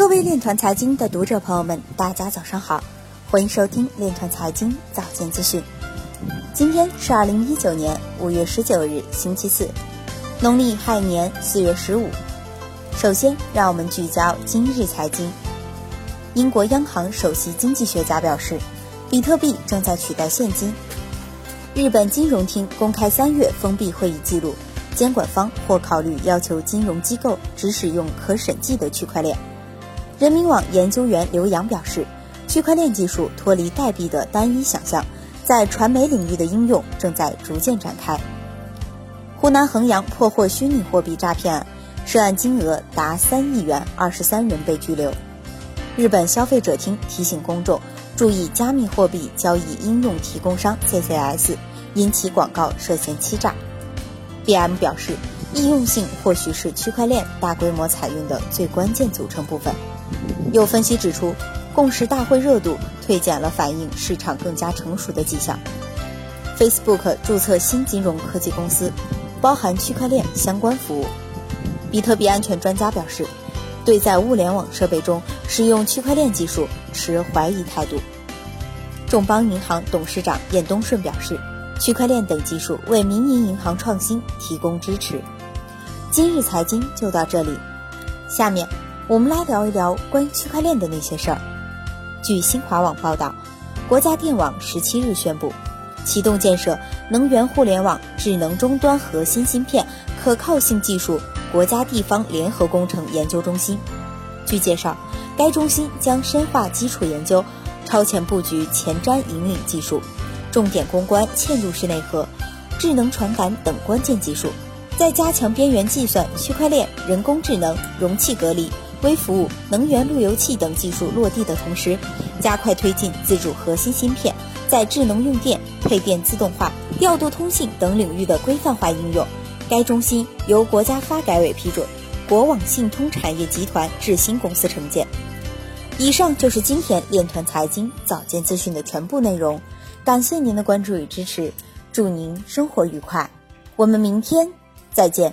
各位链团财经的读者朋友们，大家早上好，欢迎收听链团财经早间资讯。今天是二零一九年五月十九日，星期四，农历亥年四月十五。首先，让我们聚焦今日财经。英国央行首席经济学家表示，比特币正在取代现金。日本金融厅公开三月封闭会议记录，监管方或考虑要求金融机构只使用可审计的区块链。人民网研究员刘洋表示，区块链技术脱离代币的单一想象，在传媒领域的应用正在逐渐展开。湖南衡阳破获虚拟货币诈骗案，涉案金额达三亿元，二十三人被拘留。日本消费者厅提醒公众注意加密货币交易应用提供商 CCS，因其广告涉嫌欺诈。BM 表示，易用性或许是区块链大规模采用的最关键组成部分。有分析指出，共识大会热度推减了反映市场更加成熟的迹象。Facebook 注册新金融科技公司，包含区块链相关服务。比特币安全专家表示，对在物联网设备中使用区块链技术持怀疑态度。众邦银行董事长晏东顺表示，区块链等技术为民营银行创新提供支持。今日财经就到这里，下面。我们来聊一聊关于区块链的那些事儿。据新华网报道，国家电网十七日宣布，启动建设能源互联网智能终端核心芯片可靠性技术国家地方联合工程研究中心。据介绍，该中心将深化基础研究、超前布局前瞻引领技术，重点攻关嵌入式内核、智能传感等关键技术，在加强边缘计算、区块链、人工智能、容器隔离。微服务、能源路由器等技术落地的同时，加快推进自主核心芯片在智能用电、配电自动化、调度通信等领域的规范化应用。该中心由国家发改委批准，国网信通产业集团智新公司承建。以上就是今天链团财经早间资讯的全部内容，感谢您的关注与支持，祝您生活愉快，我们明天再见。